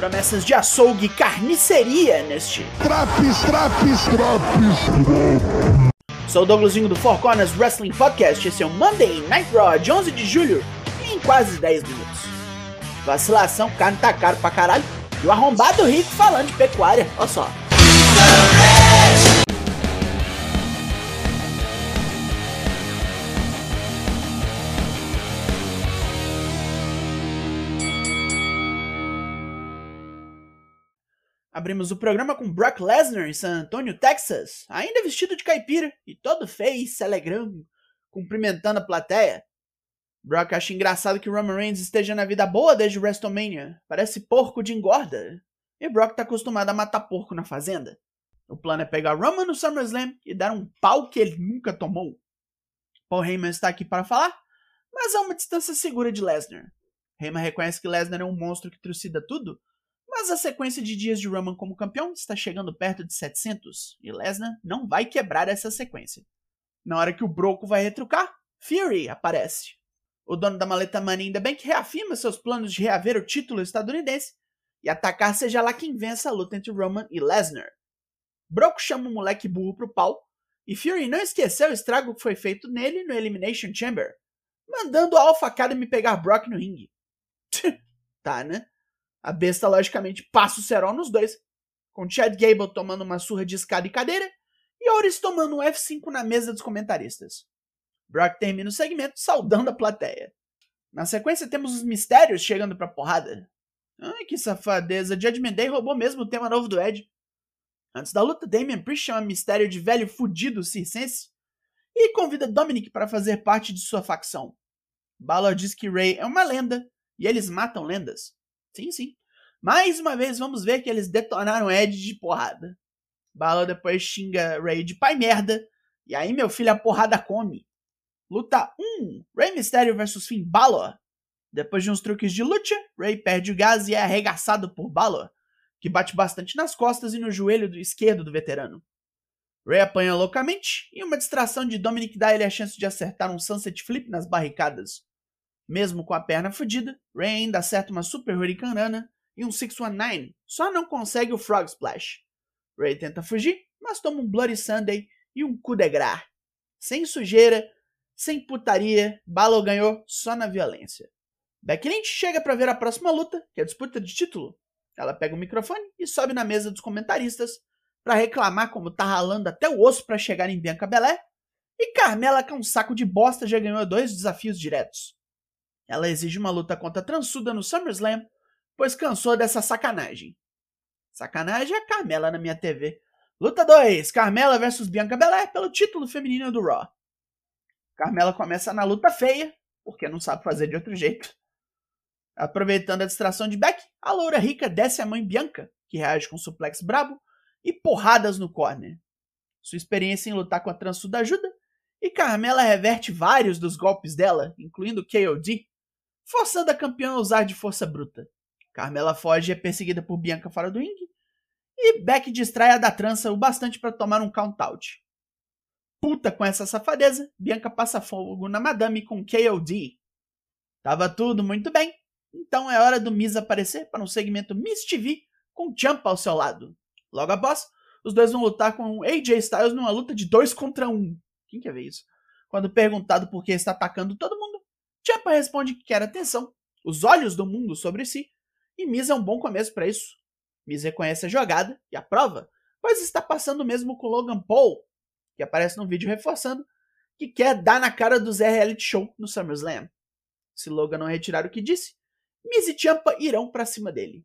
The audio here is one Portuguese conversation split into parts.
Promessas de açougue e carniceria neste. Traps, traps, traps. Sou o Douglasinho do Four Corners Wrestling Podcast. Esse é o Monday Night Raw de 11 de julho, em quase 10 minutos. Vacilação, carne tá caro pra caralho. E o arrombado rico falando de pecuária, olha só. Abrimos o programa com Brock Lesnar em San Antonio, Texas, ainda vestido de caipira e todo feio, se alegrando, cumprimentando a plateia. Brock acha engraçado que Roman Reigns esteja na vida boa desde WrestleMania. Parece porco de engorda. E Brock tá acostumado a matar porco na fazenda. O plano é pegar Roman no SummerSlam e dar um pau que ele nunca tomou. Paul Heyman está aqui para falar, mas a uma distância segura de Lesnar. Heyman reconhece que Lesnar é um monstro que trucida tudo, mas a sequência de dias de Roman como campeão está chegando perto de 700 e Lesnar não vai quebrar essa sequência. Na hora que o Broco vai retrucar, Fury aparece. O dono da maleta Money in the Bank reafirma seus planos de reaver o título estadunidense e atacar seja lá quem vença a luta entre Roman e Lesnar. Broco chama o moleque burro pro pau e Fury não esqueceu o estrago que foi feito nele no Elimination Chamber, mandando a Alpha Academy pegar Brock no ringue. tá, né? A besta, logicamente, passa o cerol nos dois, com Chad Gable tomando uma surra de escada e cadeira e Oris tomando um F5 na mesa dos comentaristas. Brock termina o segmento saudando a plateia. Na sequência, temos os mistérios chegando pra porrada. Ai, que safadeza. Judgment Day roubou mesmo o tema novo do Ed. Antes da luta, Damian Priest chama Mistério de velho fudido circense e convida Dominic para fazer parte de sua facção. Balor diz que Ray é uma lenda e eles matam lendas. Sim, sim. Mais uma vez vamos ver que eles detonaram Ed de porrada. Balor depois xinga Ray de pai merda. E aí, meu filho, a porrada come. Luta 1: Ray Mysterio vs Finn Balor. Depois de uns truques de luta, Ray perde o gás e é arregaçado por Balor, que bate bastante nas costas e no joelho do esquerdo do veterano. Ray apanha loucamente e uma distração de Dominic dá ele a chance de acertar um Sunset Flip nas barricadas. Mesmo com a perna fodida, Ray ainda acerta uma Super Hurricanrana e um 619, só não consegue o Frog Splash. Ray tenta fugir, mas toma um Bloody Sunday e um coup de gras. Sem sujeira, sem putaria, Balor ganhou só na violência. Becky Lynch chega para ver a próxima luta, que é a disputa de título. Ela pega o microfone e sobe na mesa dos comentaristas para reclamar como tá ralando até o osso para chegar em Bianca Belé. E Carmela, que é um saco de bosta, já ganhou dois desafios diretos. Ela exige uma luta contra a Transuda no SummerSlam, pois cansou dessa sacanagem. Sacanagem é a Carmela na minha TV. Luta 2: Carmela versus Bianca Belair pelo título feminino do Raw. Carmela começa na luta feia, porque não sabe fazer de outro jeito. Aproveitando a distração de Beck, a loura rica desce a mãe Bianca, que reage com um suplex brabo e porradas no corner. Sua experiência em lutar com a Transuda ajuda, e Carmela reverte vários dos golpes dela, incluindo KOD, forçando a campeã a usar de força bruta. Carmela foge e é perseguida por Bianca fora do ringue, e Beck distrai a da trança o bastante para tomar um count-out. Puta com essa safadeza, Bianca passa fogo na Madame com KOD. Tava tudo muito bem, então é hora do Miz aparecer para um segmento Miss TV com Champa ao seu lado. Logo após, os dois vão lutar com AJ Styles numa luta de dois contra um. Quem quer ver isso? Quando perguntado por que está atacando todo mundo, Champa responde que quer atenção, os olhos do mundo sobre si, e Miz é um bom começo para isso. Miz reconhece a jogada e a prova, pois está passando mesmo com Logan Paul, que aparece no vídeo reforçando que quer dar na cara do Zé Reality Show no SummerSlam. Se Logan não retirar o que disse, Miz e Ciampa irão para cima dele.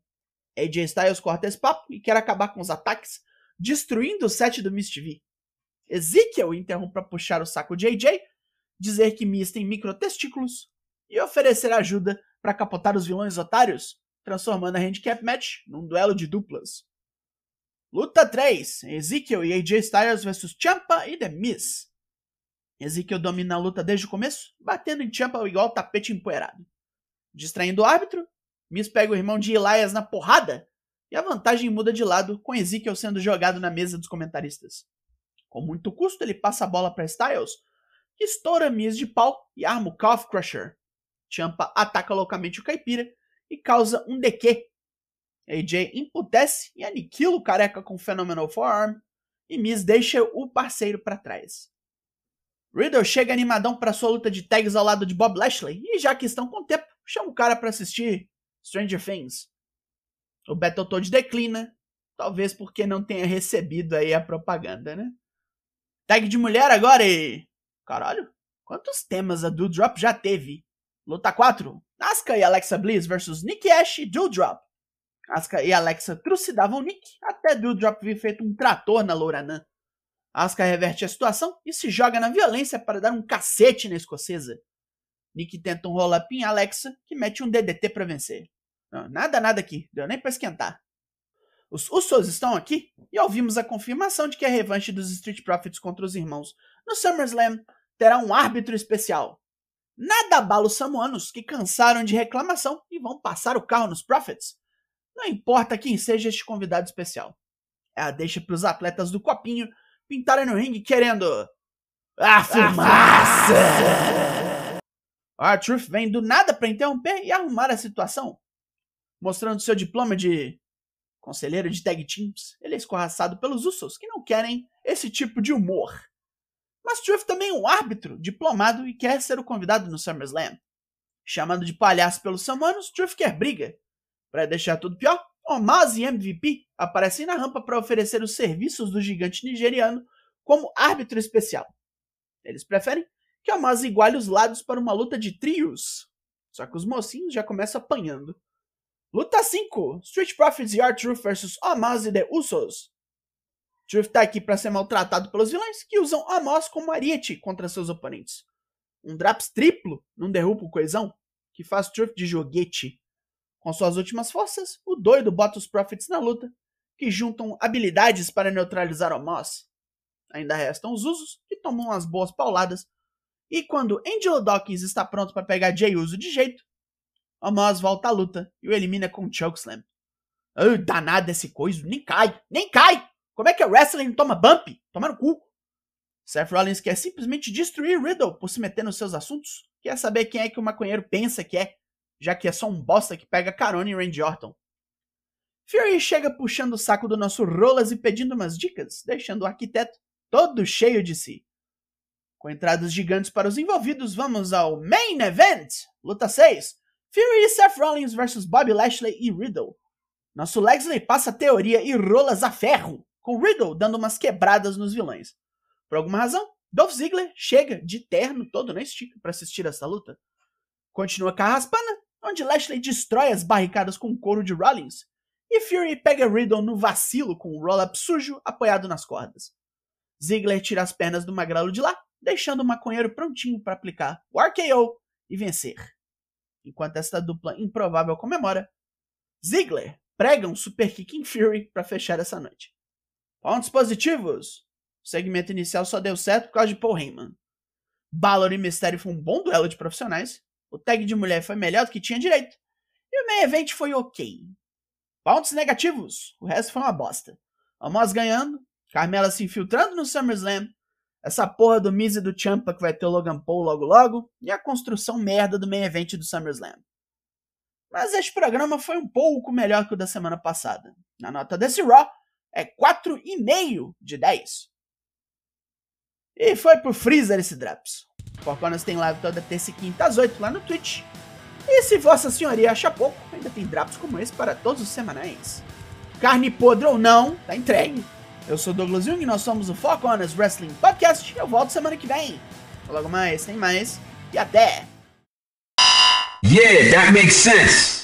AJ Styles corta esse papo e quer acabar com os ataques, destruindo o set do Miz TV. Ezekiel interrompe para puxar o saco de AJ, dizer que Miz tem microtestículos e oferecer ajuda para capotar os vilões otários, transformando a handicap match num duelo de duplas. Luta 3: Ezekiel e AJ Styles vs Champa e The Miz. Ezekiel domina a luta desde o começo, batendo em Champa igual tapete empoeirado. Distraindo o árbitro, Miz pega o irmão de Elias na porrada e a vantagem muda de lado, com Ezekiel sendo jogado na mesa dos comentaristas. Com muito custo, ele passa a bola para Styles, que estoura Miz de pau e arma o Calf Crusher. Champa ataca loucamente o caipira e causa um DQ AJ emputece e aniquila o careca com Phenomenal Forearm, e Miz deixa o parceiro para trás. Riddle chega animadão para sua luta de tags ao lado de Bob Lashley, e já que estão com tempo, chama o cara para assistir Stranger Things. O Battletoad declina, talvez porque não tenha recebido aí a propaganda, né? Tag de mulher agora e... Caralho, quantos temas a Doudrop já teve? Luta 4. Asuka e Alexa Bliss versus Nick Ash e Doudrop. Asuka e Alexa trucidavam Nick até Doudrop vir feito um trator na Louranã. Asuka reverte a situação e se joga na violência para dar um cacete na escocesa. Nick tenta um roll-up em Alexa, que mete um DDT para vencer. Não, nada, nada aqui, deu nem para esquentar. Os Usos estão aqui e ouvimos a confirmação de que a revanche dos Street Profits contra os irmãos no SummerSlam terá um árbitro especial. Nada abala os samoanos que cansaram de reclamação e vão passar o carro nos Profits. Não importa quem seja este convidado especial. É a deixa para os atletas do copinho pintarem no ringue querendo. A fumaça! A Truth vem do nada para interromper e arrumar a situação. Mostrando seu diploma de conselheiro de tag teams, ele é escorraçado pelos Usos que não querem esse tipo de humor. Mas Truth também é um árbitro diplomado e quer ser o convidado no SummerSlam. Chamando de palhaço pelos samanos, Truth quer briga. Para deixar tudo pior, Omaz e MVP aparecem na rampa para oferecer os serviços do gigante nigeriano como árbitro especial. Eles preferem que Omaz iguale os lados para uma luta de trios. Só que os mocinhos já começam apanhando. Luta 5: Street Profits e R-Truth vs Omaz e The Usos. Truth tá aqui para ser maltratado pelos vilões que usam Amos como ariete contra seus oponentes. Um Draps triplo num derrubo coesão que faz Truth de joguete. Com suas últimas forças, o doido bota os Profits na luta, que juntam habilidades para neutralizar Amos. Ainda restam os usos, que tomam umas boas pauladas, e quando Angelo Dawkins está pronto para pegar Jay Uso de jeito, Amos volta à luta e o elimina com um chokeslam. Oh, danado esse coisa, nem cai, nem cai! Como é que o wrestling toma bump? Toma no cu. Seth Rollins quer simplesmente destruir Riddle por se meter nos seus assuntos. Quer saber quem é que o maconheiro pensa que é, já que é só um bosta que pega carona em Randy Orton. Fury chega puxando o saco do nosso Rolas e pedindo umas dicas, deixando o arquiteto todo cheio de si. Com entradas gigantes para os envolvidos, vamos ao Main Event! Luta 6. Fury e Seth Rollins versus Bobby Lashley e Riddle. Nosso Lexley passa a teoria e rolas a ferro com Riddle dando umas quebradas nos vilões. Por alguma razão, Dolph Ziggler chega de terno todo na estica para assistir essa luta. Continua carraspana, onde Lashley destrói as barricadas com o couro de Rollins, e Fury pega Riddle no vacilo com um roll-up sujo apoiado nas cordas. Ziggler tira as pernas do magrelo de lá, deixando o maconheiro prontinho para aplicar o RKO e vencer. Enquanto esta dupla improvável comemora, Ziggler prega um super kick em Fury para fechar essa noite. Pontos positivos. O segmento inicial só deu certo por causa de Paul Heyman. Balor e Mistério foi um bom duelo de profissionais. O tag de mulher foi melhor do que tinha direito. E o main event foi ok. Pontos negativos. O resto foi uma bosta. Amos ganhando. Carmela se infiltrando no SummerSlam. Essa porra do Miz e do Champa que vai ter o Logan Paul logo logo. E a construção merda do main event do SummerSlam. Mas este programa foi um pouco melhor que o da semana passada. Na nota desse Raw, é 4,5 de 10. E foi pro Freezer esse Drops. Forconas tem live toda terça e quinta às 8 lá no Twitch. E se Vossa Senhoria acha pouco, ainda tem drops como esse para todos os semanais. Carne podre ou não, tá entregue. Eu sou Douglas Jung e nós somos o Foco Wrestling Podcast. Eu volto semana que vem. Logo mais, tem mais. E até! Yeah, that makes sense.